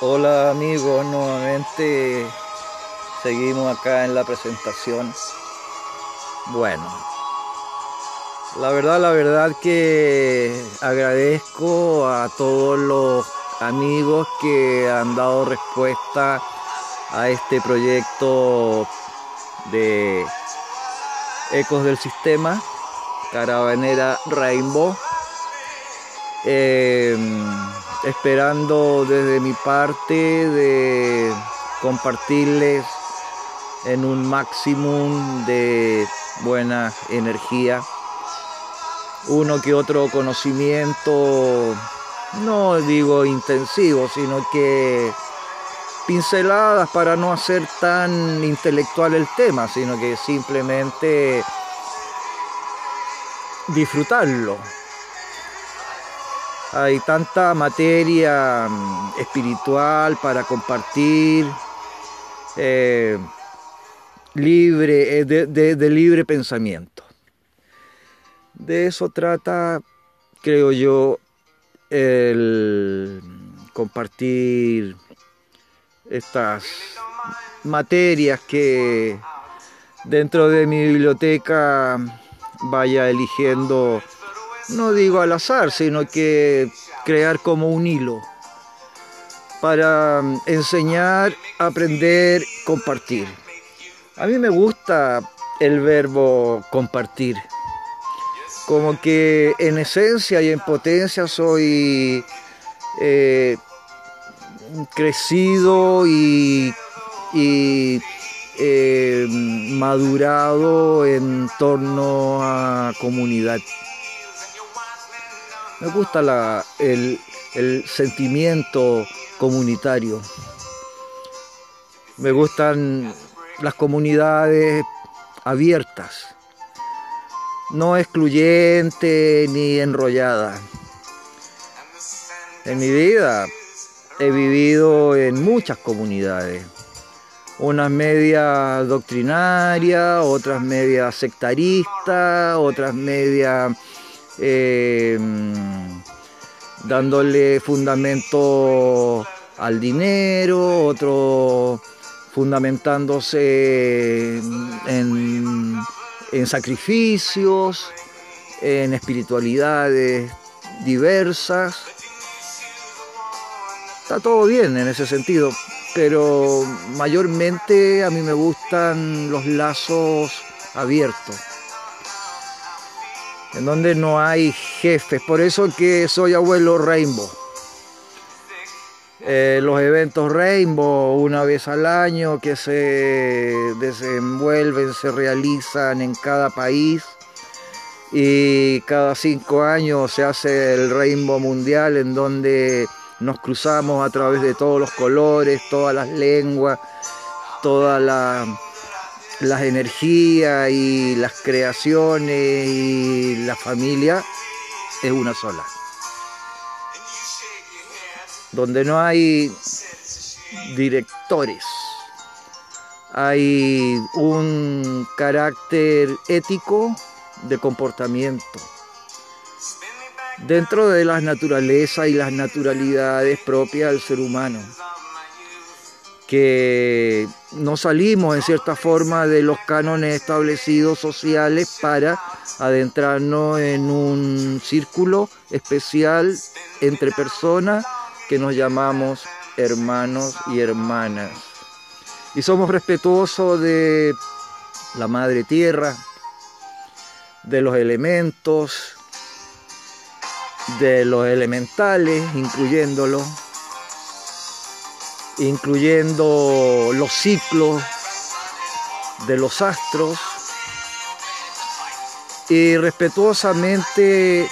Hola amigos, nuevamente seguimos acá en la presentación. Bueno, la verdad, la verdad que agradezco a todos los amigos que han dado respuesta a este proyecto de Ecos del Sistema, Caravanera Rainbow. Em, esperando desde mi parte de compartirles en un máximo de buena energía uno que otro conocimiento, no digo intensivo, sino que pinceladas para no hacer tan intelectual el tema, sino que simplemente disfrutarlo. Hay tanta materia mm, espiritual para compartir, eh, libre, eh, de, libre pensamiento. De eso trata, creo yo, el compartir estas materias que dentro de mi biblioteca vaya eligiendo no digo al azar, sino que crear como un hilo para mm, enseñar, aprender, compartir. A mí me gusta el verbo compartir. Como que en esencia y en potencia soy eh, crecido y, eh, madurado en torno a comunidad. Me gusta el, sentimiento comunitario. Me gustan las comunidades abiertas, no excluyentes ni enrolladas. En mi vida he vivido en muchas comunidades, unas medias doctrinarias, otras medias sectaristas, otras medias eh, dándole fundamento al dinero, otro fundamentándose en, en sacrificios, en espiritualidades diversas. Está todo bien en ese sentido, pero mayormente a mí me gustan los lazos abiertos en donde no hay jefes. Por eso que soy abuelo Rainbow. Eh, los eventos Rainbow una vez al año que se desenvuelven, se realizan en cada país y cada cinco años se hace el Rainbow Mundial en donde nos cruzamos a través de todos los colores, todas las lenguas, toda la las energías y las creaciones y la familia es una sola. Donde no hay directores, hay un carácter ético de comportamiento. Dentro de las naturalezas y las naturalidades propias del ser humano que no salimos en cierta forma de los cánones establecidos sociales para adentrarnos en un círculo especial entre personas que nos llamamos hermanos y hermanas. Y somos respetuosos de la madre tierra, de los elementos, de los elementales, incluyéndolos incluyendo los ciclos de los astros y respetuosamente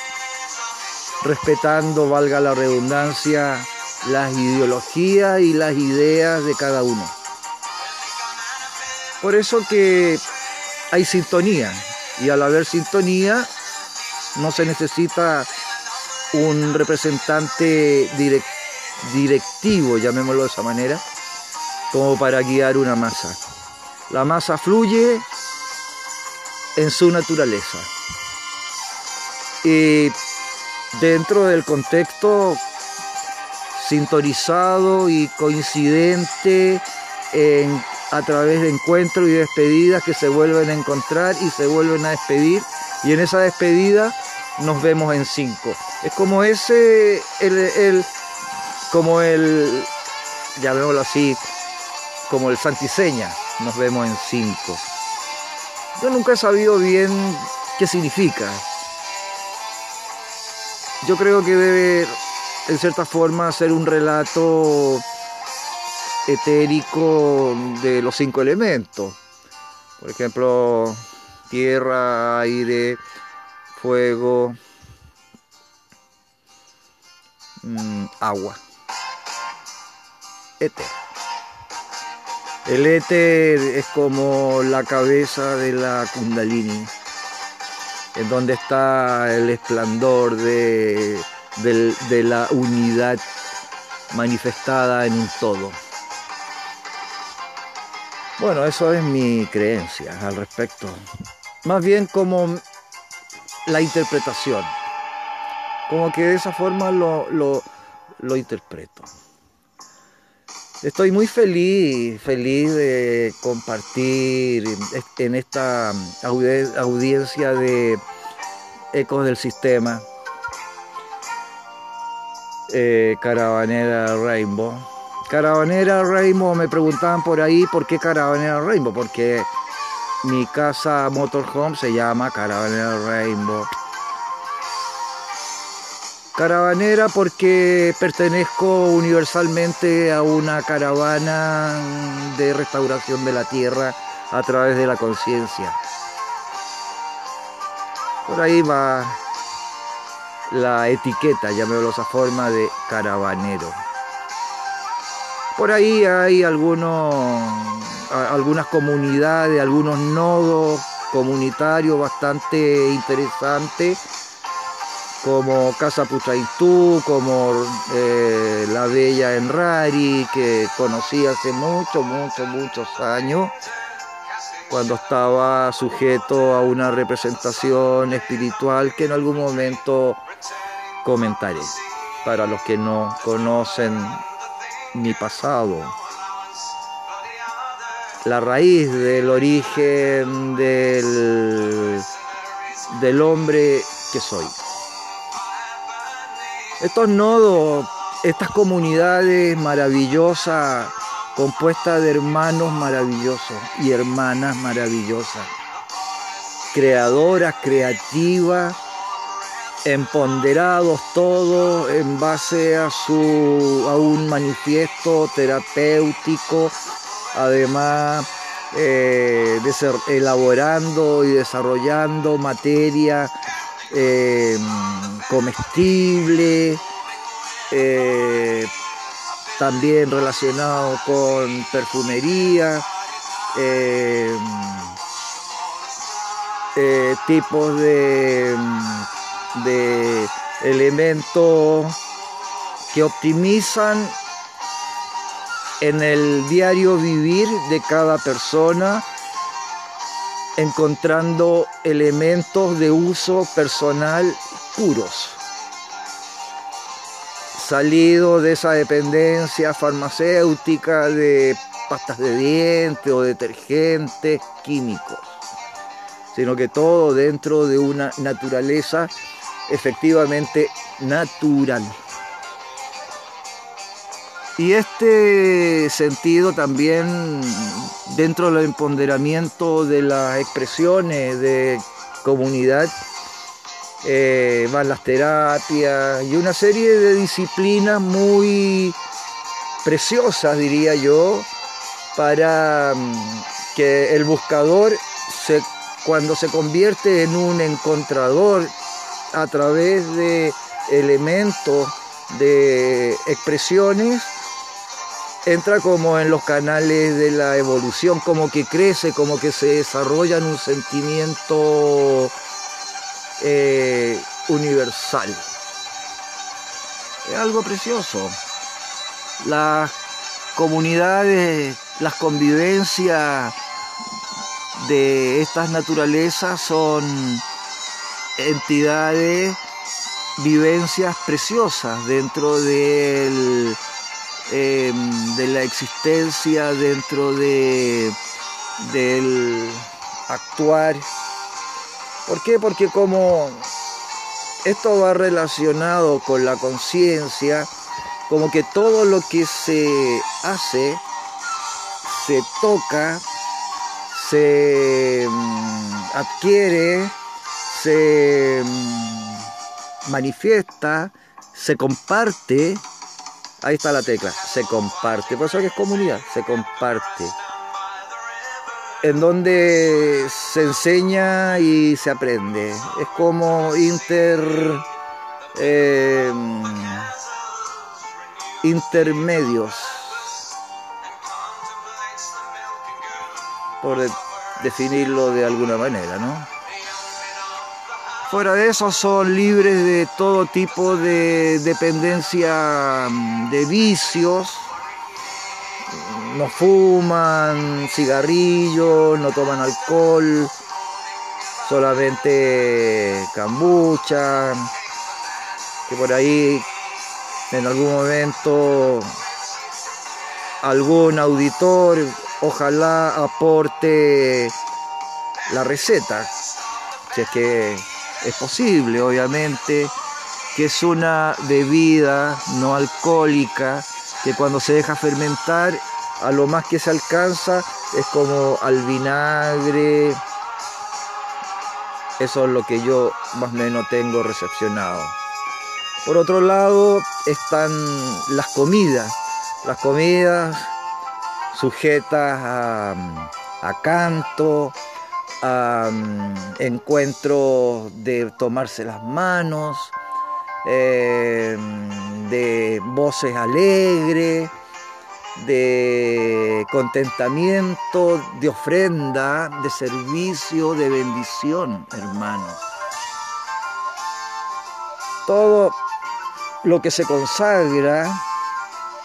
respetando, valga la redundancia, las ideologías y las ideas de cada uno. Por eso que hay sintonía y al haber sintonía no se necesita un representante directo directivo, llamémoslo de esa manera, como para guiar una masa. La masa fluye en su naturaleza. Y dentro del contexto sintonizado y coincidente a través de encuentros y despedidas que se vuelven a encontrar y se vuelven a despedir. Y en esa despedida nos vemos en cinco. Es como ese, el, el como el, llamémoslo así, como el Santiseña, nos vemos en cinco. Yo nunca he sabido bien qué significa. Yo creo que debe, en cierta forma, ser un relato etérico de los cinco elementos. Por ejemplo, tierra, aire, fuego, mm, agua. Éter. El éter es como la cabeza de la kundalini, en donde está el esplendor de, de la unidad manifestada en un todo. Bueno, eso es mi creencia al respecto. Más bien como la interpretación. Como que de esa forma lo, lo, interpreto. Estoy muy feliz, feliz de compartir en esta audiencia de Ecos del Sistema, eh, Caravanera Rainbow. Caravanera Rainbow, me preguntaban por ahí por qué Caravanera Rainbow, porque mi casa motorhome se llama Caravanera Rainbow. Caravanera porque pertenezco universalmente a una caravana de restauración de la tierra a través de la conciencia. Por ahí va la etiqueta, llamémoslo esa forma, de caravanero. Por ahí hay algunos, algunas comunidades, algunos nodos comunitarios bastante interesantes, como Casa Puchaitú, como eh, La Bella Enrari, que conocí hace muchos, muchos, muchos años, cuando estaba sujeto a una representación espiritual que en algún momento comentaré, para los que no conocen mi pasado. La raíz del origen del, del hombre que soy. Estos nodos, estas comunidades maravillosas, compuestas de hermanos maravillosos y hermanas maravillosas, creadoras, creativas, empoderados todos en base a, su, a un manifiesto terapéutico, además eh, elaborando y desarrollando materia eh, comestible, eh, también relacionado con perfumería. tipos de de elementos que optimizan en el diario vivir de cada persona, encontrando elementos de uso personal puros, salido de esa dependencia farmacéutica de pastas de dientes o detergentes químicos, sino que todo dentro de una naturaleza efectivamente natural. Y este sentido también dentro del empoderamiento de las expresiones de comunidad eh, van las terapias y una serie de disciplinas muy preciosas, diría yo, para mm, que el buscador cuando se convierte en un encontrador a través de elementos, de expresiones, entra como en los canales de la evolución, como que crece, como que se desarrolla en un sentimiento eh, universal. Es algo precioso. Las comunidades, las convivencias de estas naturalezas son entidades vivencias preciosas dentro del, em, de la existencia, dentro de, del actuar. ¿Por qué? Porque como esto va relacionado con la conciencia, como que todo lo que se hace, se toca, se mm, adquiere, se mm, manifiesta, se comparte. Ahí está la tecla, se comparte. Por eso que es comunidad, se comparte. En donde se enseña y se aprende. Es como inter. Eh, intermedios. Por definirlo de alguna manera, ¿no? Fuera de eso son libres de todo tipo de dependencia mm, de vicios. No fuman cigarrillos, no toman alcohol, solamente cambucha, que por ahí en algún momento algún auditor ojalá aporte la receta, si es que es posible, obviamente, que es una bebida no alcohólica que cuando se deja fermentar, a lo más que se alcanza es como al vinagre. Eso es lo que yo más o menos tengo recepcionado. Por otro lado están las comidas, las comidas sujetas a, a canto, encuentros de tomarse las manos, em, de voces alegres, de contentamiento, de ofrenda, de servicio, de bendición, hermanos. Todo lo que se consagra,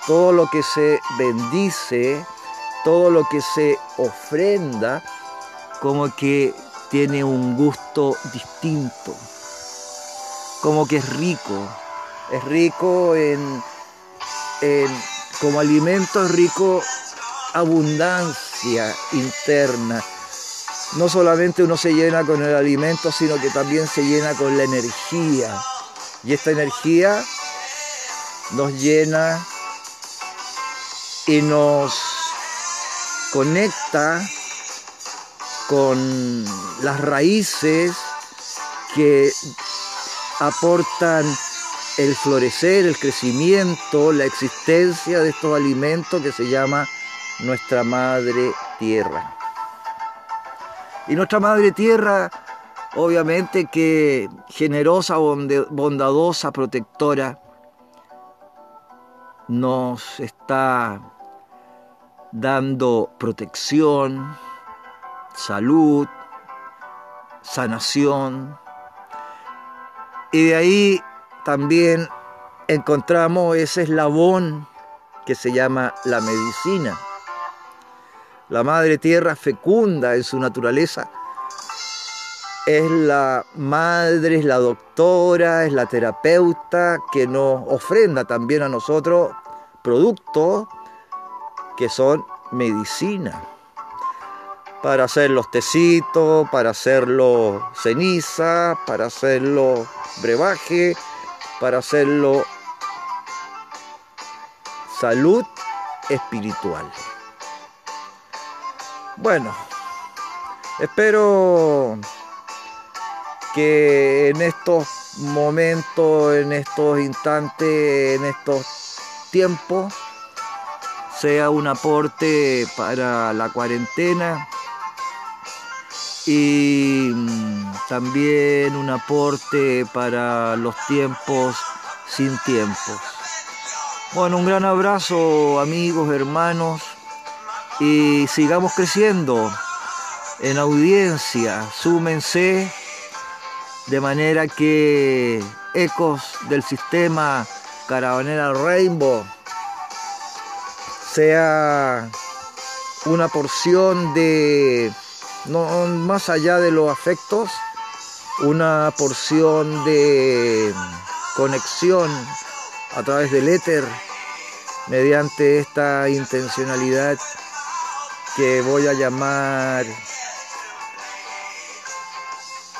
todo lo que se bendice, todo lo que se ofrenda, como que tiene un gusto distinto, como que es rico, es rico en, como alimento, es rico abundancia interna. No solamente uno se llena con el alimento, sino que también se llena con la energía. Y esta energía nos llena y nos conecta con las raíces que aportan el florecer, el crecimiento, la existencia de estos alimentos que se llama nuestra madre tierra. Y nuestra madre tierra, obviamente que generosa, bondadosa, protectora, nos está dando protección, salud, sanación. Y de ahí también encontramos ese eslabón que se llama la medicina. La madre tierra fecunda en su naturaleza. Es la madre, es la doctora, es la terapeuta que nos ofrenda también a nosotros productos que son medicina para hacer los tecitos, para hacerlo ceniza, para hacerlo brebaje, para hacerlo salud espiritual. Bueno, espero que en estos momentos, en estos instantes, en estos tiempos, sea un aporte para la cuarentena, y mm, también un aporte para los tiempos sin tiempos. Bueno, un gran abrazo amigos, hermanos y sigamos creciendo en audiencia, súmense de manera que ecos del sistema Caravanera Rainbow sea una porción de no, más allá de los afectos, una porción de conexión a través del éter mediante esta intencionalidad que voy a llamar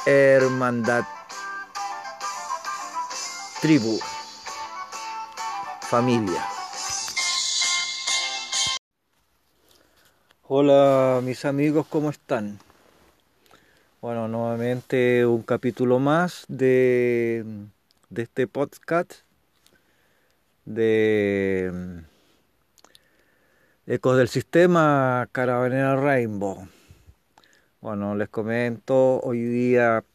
hermandad, tribu, familia. Hola mis amigos, ¿cómo están? Bueno, nuevamente un capítulo más de, de este podcast de Ecos del Sistema Caravanera Rainbow. Bueno, les comento, hoy día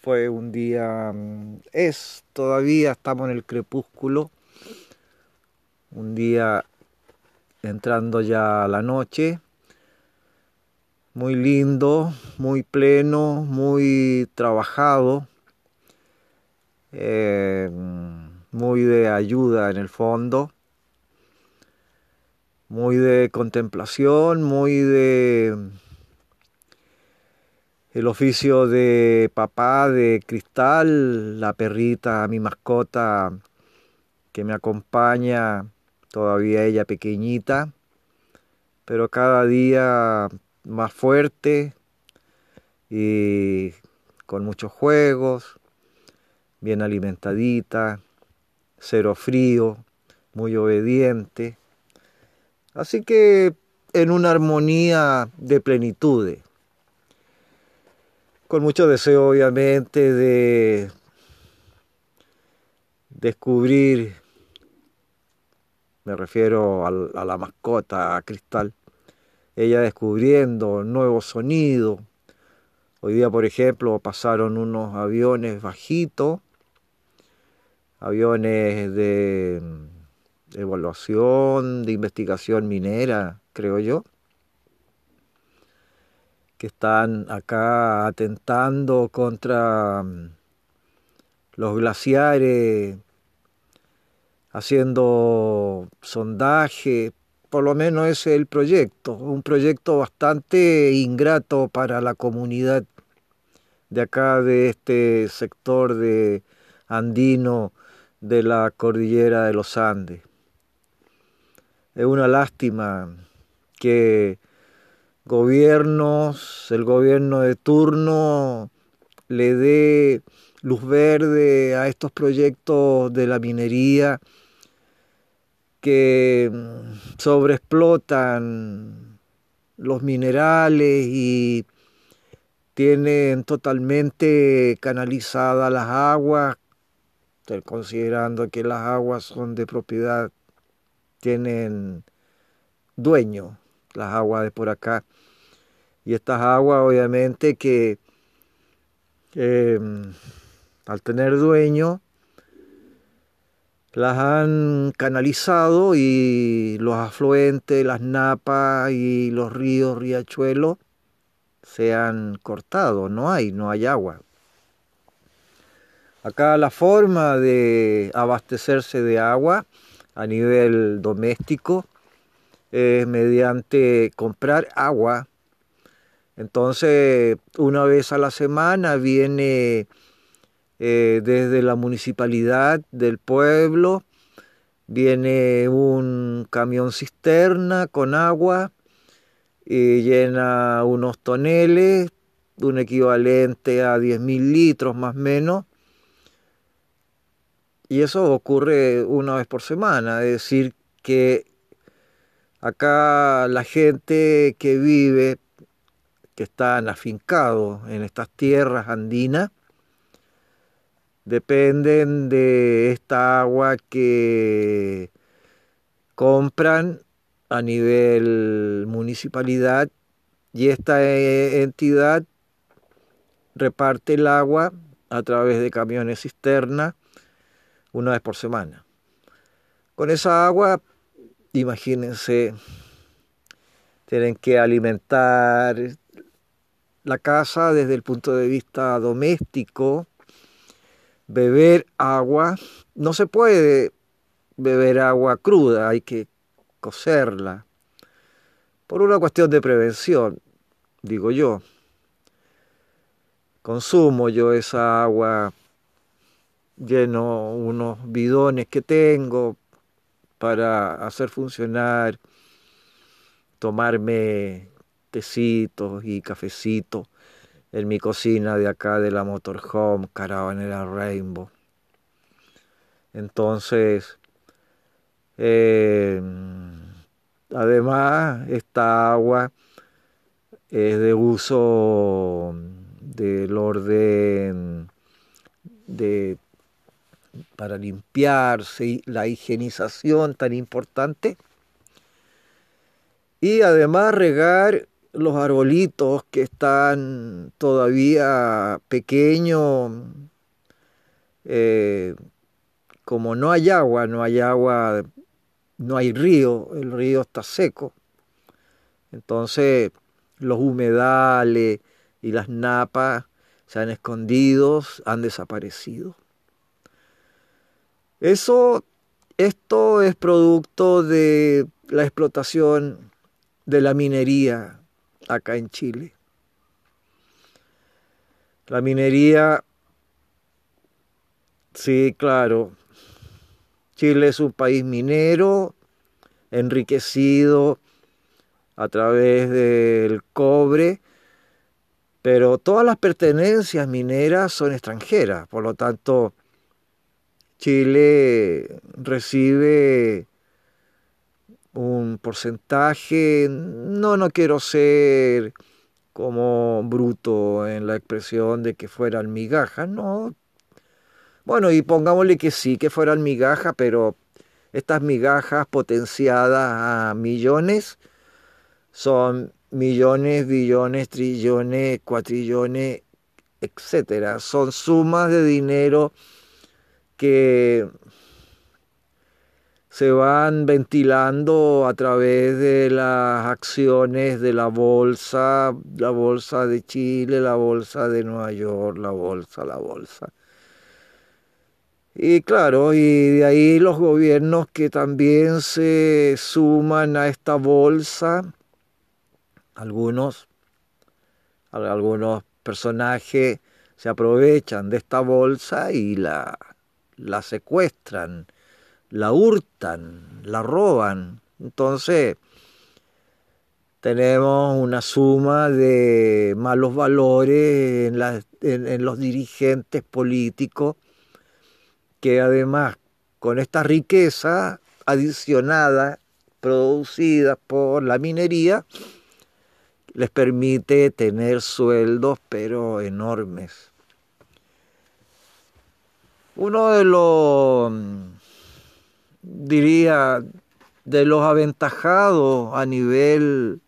fue un día, mm, es todavía, estamos en el crepúsculo, un día entrando ya la noche, muy lindo, muy pleno, muy trabajado, eh, muy de ayuda en el fondo, muy de contemplación, muy de el oficio de papá de cristal, la perrita, mi mascota que me acompaña, todavía ella pequeñita, pero cada día más fuerte y con muchos juegos, bien alimentadita, cero frío, muy obediente. Así que en una armonía de plenitud con mucho deseo obviamente de descubrir, me refiero a, la mascota, Cristal, ella descubriendo nuevos sonidos. Hoy día, por ejemplo, pasaron unos aviones bajitos, aviones de evaluación, de investigación minera, creo yo que están acá atentando contra mm, los glaciares, haciendo sondaje, por lo menos ese es el proyecto, un proyecto bastante ingrato para la comunidad de acá, de este sector de andino de la cordillera de los Andes. Es una lástima que gobiernos, el gobierno de turno le dé luz verde a estos proyectos de la minería que mm, sobreexplotan los minerales y tienen totalmente canalizadas las aguas, considerando que las aguas son de propiedad, tienen dueño, las aguas de por acá. Y estas aguas obviamente que em, al tener dueño las han canalizado y los afluentes, las napas y los ríos, riachuelos se han cortado, no hay, no hay agua. Acá la forma de abastecerse de agua a nivel doméstico es mediante comprar agua entonces, una vez a la semana viene eh, desde la municipalidad del pueblo, viene un camión cisterna con agua y llena unos toneles, un equivalente a 10.000 litros más o menos. Y eso ocurre una vez por semana, es decir, que acá la gente que vive que están afincados en estas tierras andinas dependen de esta agua que compran a nivel municipalidad y esta eh, entidad reparte el agua a través de camiones cisterna una vez por semana. Con esa agua, imagínense, tienen que alimentar la casa desde el punto de vista doméstico, beber agua, no se puede beber agua cruda, hay que cocerla, por una cuestión de prevención, digo yo. Consumo yo esa agua lleno unos bidones que tengo para hacer funcionar, tomarme tecitos y cafecitos en mi cocina de acá de la Motorhome Caravanera Rainbow. Entonces, eh, además, esta agua es de uso del orden de para limpiarse, la higienización tan importante. Y además regar los arbolitos que están todavía pequeños, eh, como no hay agua, no hay agua, no hay río, el río está seco. Entonces los humedales y las napas se han escondido, han desaparecido. Eso, esto es producto de la explotación de la minería acá en Chile. La minería, sí, claro, Chile es un país minero, enriquecido a través del cobre, pero todas las pertenencias mineras son extranjeras, por lo tanto, Chile recibe un porcentaje, no, no quiero ser como bruto en la expresión de que fueran migajas, no. Bueno, y pongámosle que sí, que fueran migajas, pero estas migajas potenciadas a millones son millones, billones, trillones, cuatrillones, etcétera. Son sumas de dinero que se van ventilando a través de las acciones de la bolsa, la bolsa de Chile, la bolsa de Nueva York, la bolsa, la bolsa. Y claro, y de ahí los gobiernos que también se suman a esta bolsa, algunos, algunos personajes se aprovechan de esta bolsa y la la secuestran, la hurtan, la roban. Entonces, tenemos una suma de malos valores en, los dirigentes políticos que además con esta riqueza adicionada producida por la minería les permite tener sueldos pero enormes. Uno de los, diría, de los aventajados a nivel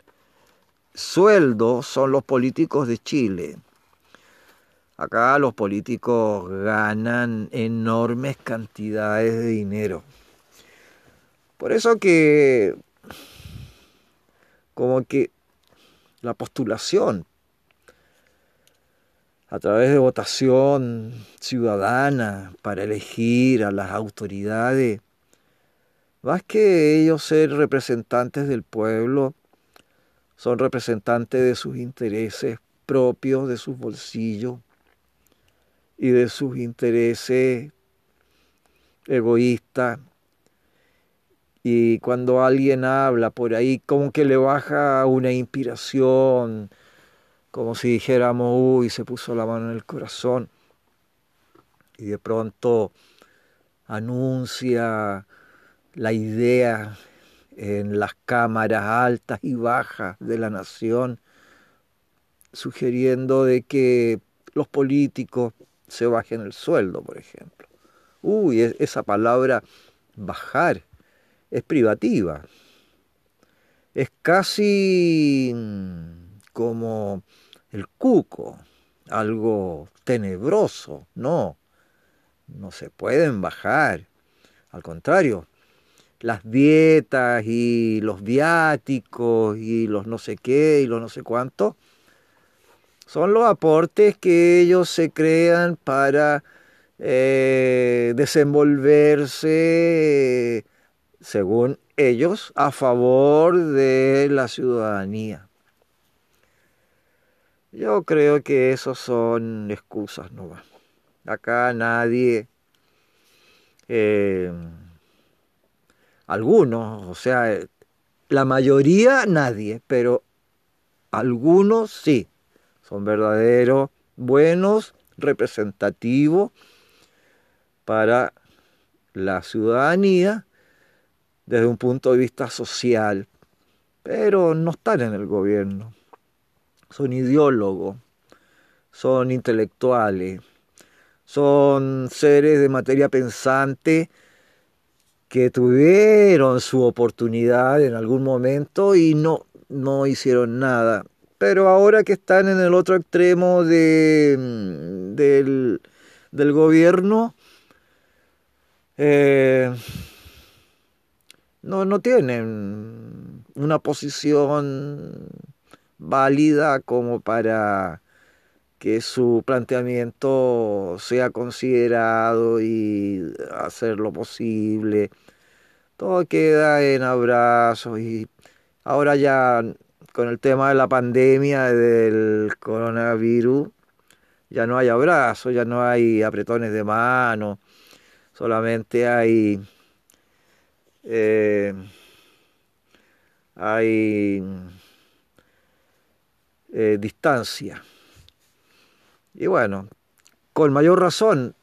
sueldo son los políticos de Chile. Acá los políticos ganan enormes cantidades de dinero. Por eso que como que la postulación a través de votación ciudadana para elegir a las autoridades, más que ellos ser representantes del pueblo, son representantes de sus intereses propios, de sus bolsillos y de sus intereses egoístas. Y cuando alguien habla por ahí, como que le baja una inspiración, como si dijéramos, uy, se puso la mano en el corazón y de pronto anuncia la idea en las cámaras altas y bajas de la nación, sugiriendo de que los políticos se bajen el sueldo, por ejemplo. Uy, esa palabra bajar es privativa. Es casi como el cuco, algo tenebroso, no, no se pueden bajar, al contrario, las dietas y los viáticos y los no sé qué y los no sé cuánto, son los aportes que ellos se crean para eh, desenvolverse, según ellos, a favor de la ciudadanía. Yo creo que esos son excusas no va. Acá nadie eh, algunos, o sea, la mayoría nadie, pero algunos sí, son verdaderos, buenos, representativos para la ciudadanía desde un punto de vista social, pero no están en el gobierno, son ideólogos, son intelectuales, son seres de materia pensante que tuvieron su oportunidad en algún momento y no, no hicieron nada. Pero ahora que están en el otro extremo de, mm, del, del, gobierno, eh, no, no tienen una posición válida como para que su planteamiento sea considerado y hacer lo posible. Todo queda en abrazos y ahora ya con el tema de la pandemia del coronavirus ya no hay abrazos, ya no hay apretones de mano, solamente hay eh, hay eh, distancia. Y bueno, con mayor razón,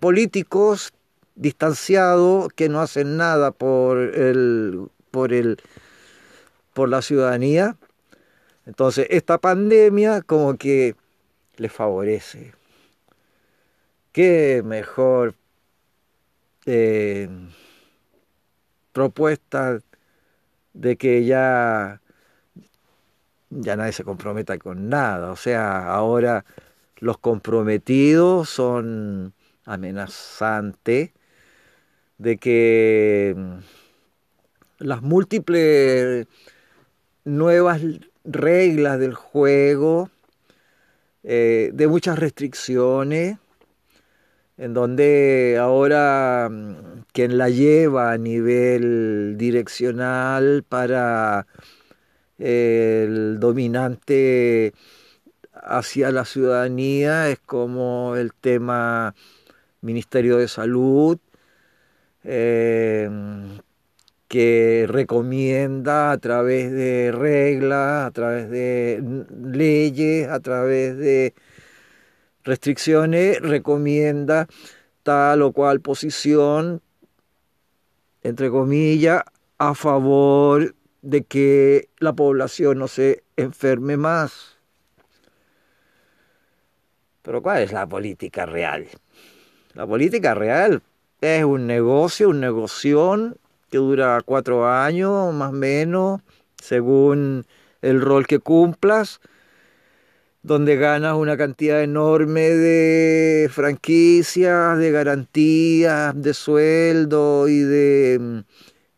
políticos distanciados que no hacen nada por el, por el, por la ciudadanía. Entonces, esta pandemia como que les favorece. Qué mejor eh, propuesta de que ya ya nadie se comprometa con nada. O sea, ahora los comprometidos son amenazantes de que mm, las múltiples nuevas reglas del juego, eh, de muchas restricciones, en donde ahora mm, quien la lleva a nivel direccional para el dominante hacia la ciudadanía es como el tema Ministerio de Salud, eh, que recomienda a través de reglas, a través de leyes, a través de restricciones, recomienda tal o cual posición, entre comillas, a favor de que la población no se enferme más. Pero ¿cuál es la política real? La política real es un negocio, un negoción que dura cuatro años más o menos, según el rol que cumplas, donde ganas una cantidad enorme de franquicias, de garantías, de sueldo y de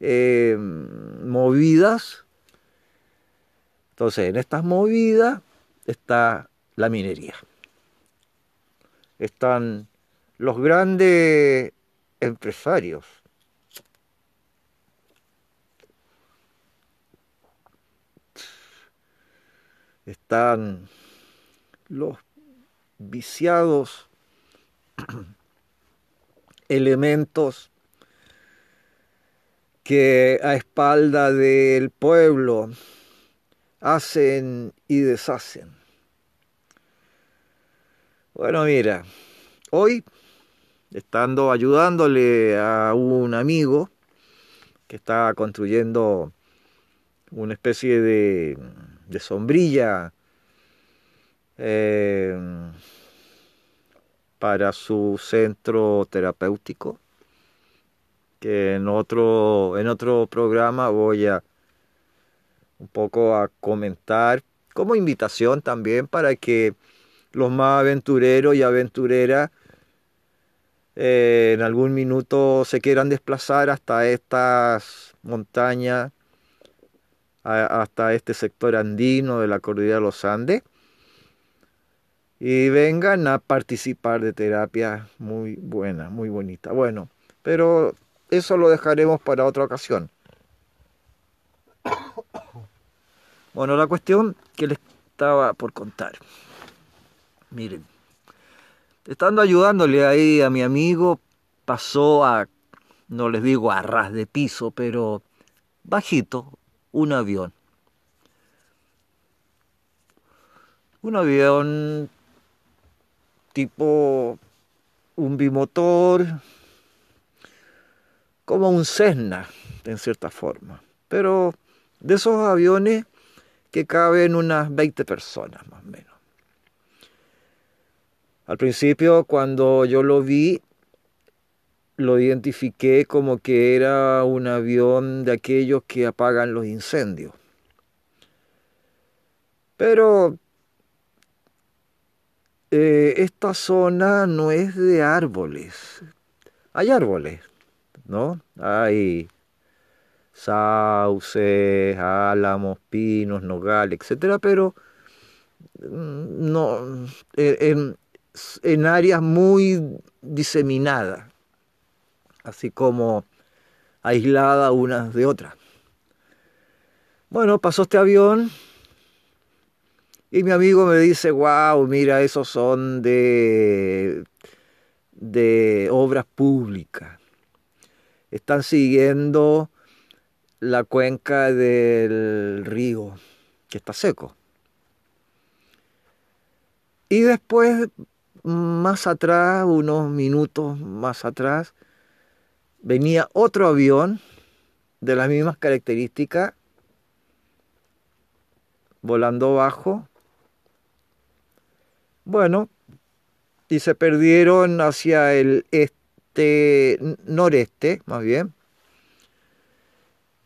eh, movidas. Entonces, en estas movidas está la minería. Están los grandes empresarios. Están los viciados elementos que a espalda del pueblo hacen y deshacen. Bueno, mira, hoy, estando ayudándole a un amigo que está construyendo una especie de, sombrilla eh, para su centro terapéutico, que en otro, en otro programa voy a un poco a comentar como invitación también para que los más aventureros y aventureras eh, en algún minuto se quieran desplazar hasta estas montañas, hasta este sector andino de la cordillera de los Andes y vengan a participar de terapia muy buena, muy bonita. Bueno, pero eso lo dejaremos para otra ocasión. Bueno, la cuestión que les estaba por contar. Miren, estando ayudándole ahí a mi amigo pasó a, no les digo a ras de piso, pero bajito, un avión. Un avión tipo un bimotor, como un Cessna, en cierta forma. Pero de esos aviones que caben unas 20 personas más o menos. Al principio, cuando yo lo vi, lo identifiqué como que era un avión de aquellos que apagan los incendios. Pero eh, esta zona no es de árboles. Hay árboles, ¿no? Hay sauces, álamos, pinos, nogales, etcétera, pero mm, no en, en áreas muy diseminadas, así como aisladas unas de otras. Bueno, pasó este avión y mi amigo me dice, wow, mira, esos son de, de obras públicas. Están siguiendo la cuenca del río, que está seco. Y después, más atrás, unos minutos más atrás, venía otro avión de las mismas características, volando bajo. Bueno, y se perdieron hacia el este, noreste, más bien.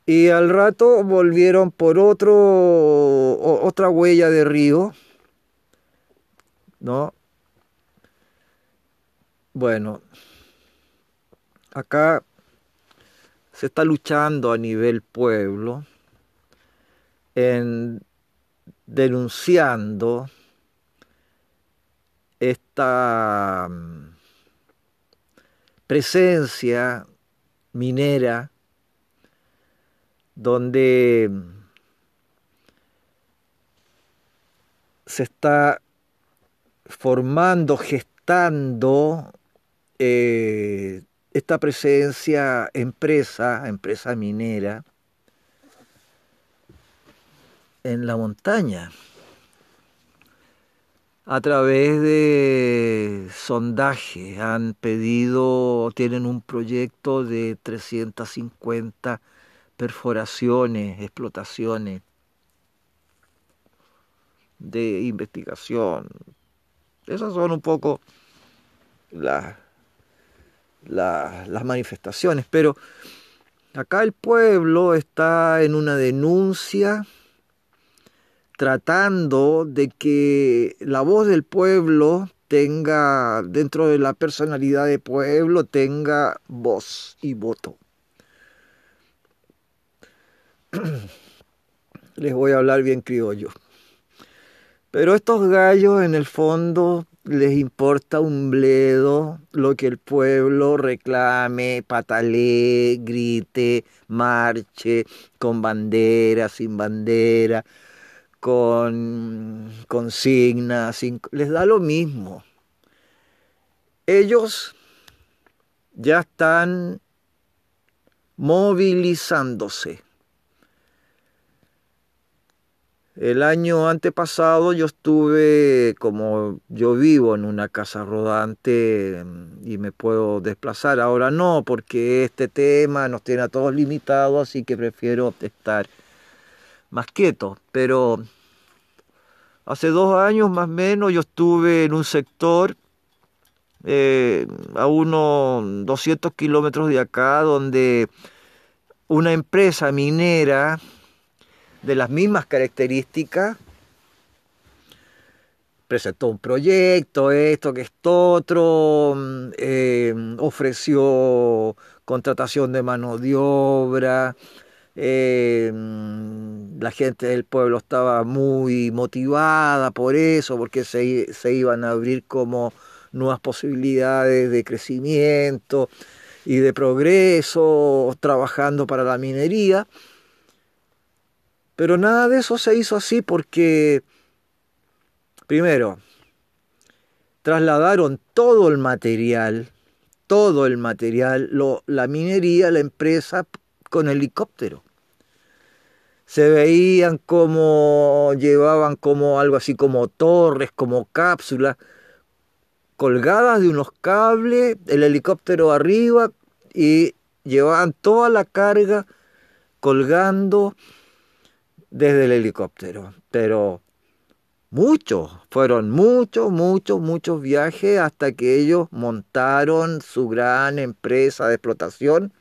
Y al rato volvieron por otro, otra huella de río, ¿no? Bueno, acá se está luchando a nivel pueblo en denunciando esta mm, presencia minera donde se está formando, gestando eh, esta presencia empresa, empresa minera, en la montaña a través de sondaje han pedido, tienen un proyecto de 350 perforaciones, explotaciones de investigación. Esas son un poco las manifestaciones, pero acá el pueblo está en una denuncia tratando de que la voz del pueblo tenga, dentro de la personalidad del pueblo, tenga voz y voto. Les voy a hablar bien criollo. Pero estos gallos en el fondo les importa un bledo lo que el pueblo reclame, patalee, grite, marche, con bandera, sin bandera con consignas, les da lo mismo. Ellos ya están movilizándose. El año antepasado yo estuve, como yo vivo en una casa rodante y me puedo desplazar, ahora no, porque este tema nos tiene a todos limitados, así que prefiero estar más quieto, pero hace dos años más o menos yo estuve en un sector eh, a unos 200 kilómetros de acá donde una empresa minera de las mismas características presentó un proyecto, esto, que esto otro, eh, ofreció contratación de mano de obra, eh, la gente del pueblo estaba muy motivada por eso, porque se, se iban a abrir como nuevas posibilidades de crecimiento y de progreso, trabajando para la minería. Pero nada de eso se hizo así porque, primero, trasladaron todo el material, todo el material, lo, la minería, la empresa con helicóptero. Se veían como llevaban como algo así como torres, como cápsulas, colgadas de unos cables, el helicóptero arriba y llevaban toda la carga colgando desde el helicóptero. Pero muchos, fueron muchos, muchos, muchos viajes hasta que ellos montaron su gran empresa de explotación.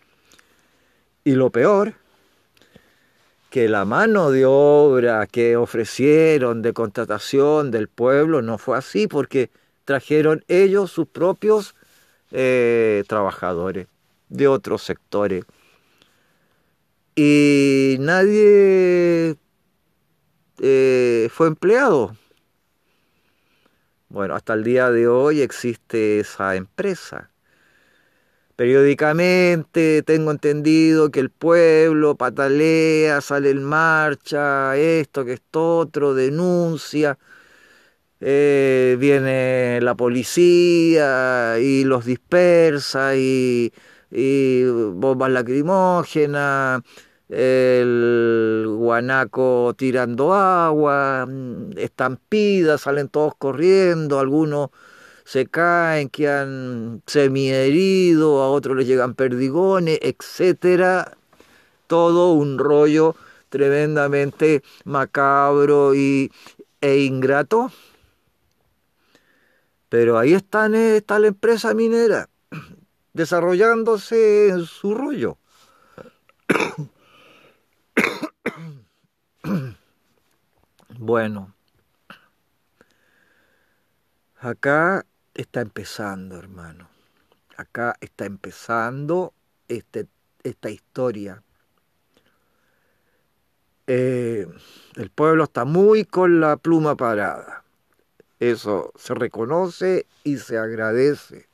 Y lo peor, que la mano de obra que ofrecieron de contratación del pueblo no fue así porque trajeron ellos sus propios eh, trabajadores de otros sectores. Y nadie eh, fue empleado. Bueno, hasta el día de hoy existe esa empresa. Periódicamente tengo entendido que el pueblo patalea, sale en marcha, esto, que esto, otro, denuncia. Eh, viene la policía y los dispersa y, y bombas lacrimógenas, el guanaco tirando agua, mm, estampidas, salen todos corriendo, algunos se caen, quedan semiheridos, a otros les llegan perdigones, etcétera. Todo un rollo tremendamente macabro y, e ingrato. Pero ahí están, eh, está la empresa minera, desarrollándose en su rollo. Bueno, acá está empezando, hermano. Acá está empezando este, esta historia. Eh, el pueblo está muy con la pluma parada. Eso se reconoce y se agradece.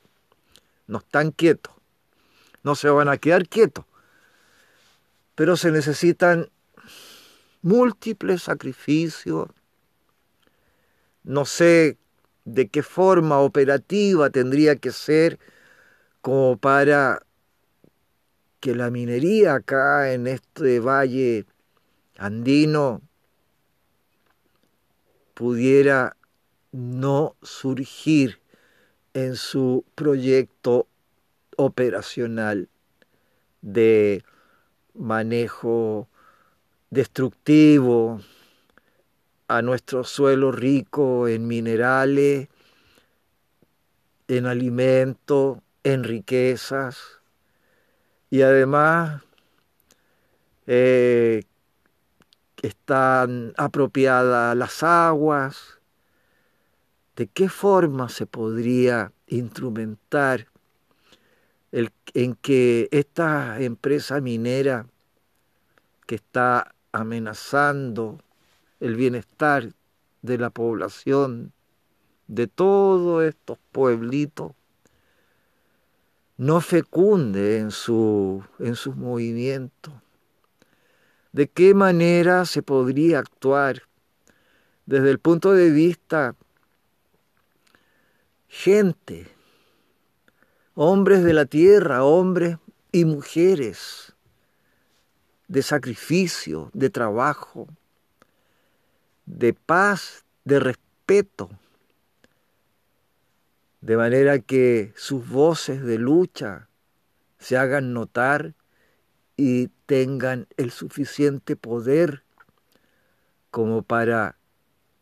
No están quietos. No se van a quedar quietos. Pero se necesitan múltiples sacrificios. No sé de qué forma operativa tendría que ser como para que la minería acá en este valle andino pudiera no surgir en su proyecto operacional de manejo destructivo a nuestro suelo rico en minerales, en alimento, en riquezas y además eh, están apropiadas las aguas. ¿De qué forma se podría instrumentar el, en que esta empresa minera que está amenazando el bienestar de la población, de todos estos pueblitos, no fecunde en, su, en sus movimientos. ¿De qué manera se podría actuar desde el punto de vista gente, hombres de la tierra, hombres y mujeres, de sacrificio, de trabajo, de paz, de respeto, de manera que sus voces de lucha se hagan notar y tengan el suficiente poder como para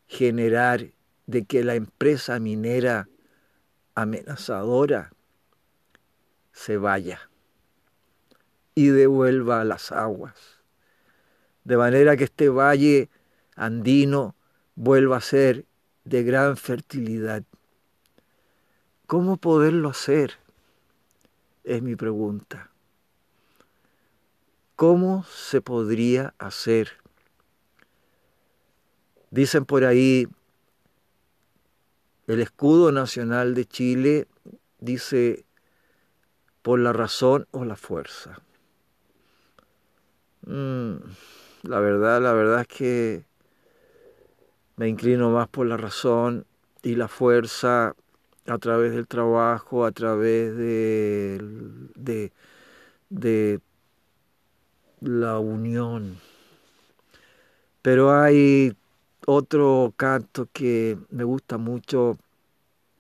generar de que la empresa minera amenazadora se vaya y devuelva las aguas, de manera que este valle andino vuelva a ser de gran fertilidad. ¿Cómo poderlo hacer? Es mi pregunta. ¿Cómo se podría hacer? Dicen por ahí, el escudo nacional de Chile dice por la razón o la fuerza. Mm, la verdad, la verdad es que me inclino más por la razón y la fuerza a través del trabajo, a través de, de, la unión. Pero hay otro canto que me gusta mucho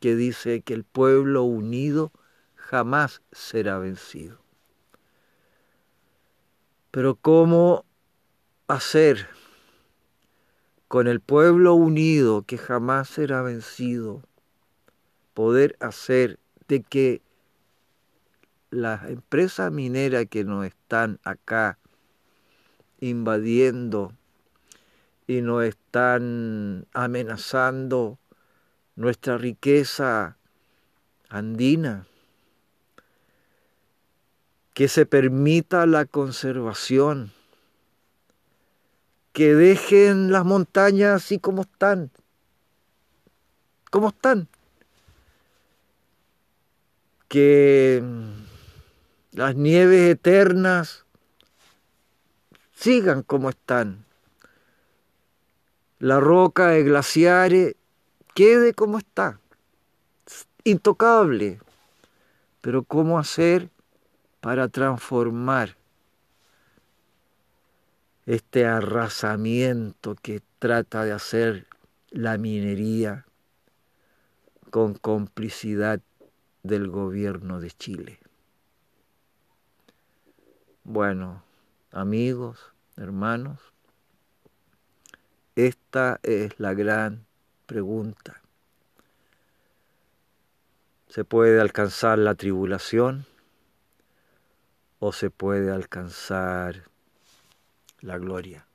que dice que el pueblo unido jamás será vencido. Pero ¿cómo hacer con el pueblo unido que jamás será vencido? Poder hacer de que las empresas mineras que nos están acá invadiendo y nos están amenazando nuestra riqueza andina, que se permita la conservación, que dejen las montañas así como están, como están, que las nieves eternas sigan como están, la roca de glaciares quede como está, intocable, pero ¿cómo hacer para transformar este arrasamiento que trata de hacer la minería con complicidad del gobierno de Chile. Bueno, amigos, hermanos, esta es la gran pregunta. ¿Se puede alcanzar la tribulación? O se puede alcanzar la gloria.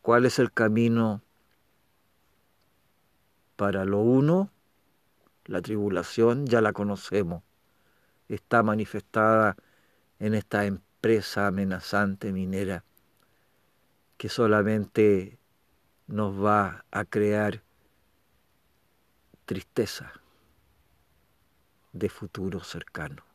¿Cuál es el camino para lo uno? La tribulación ya la conocemos, está manifestada en esta empresa amenazante minera que solamente nos va a crear tristeza de futuro cercano.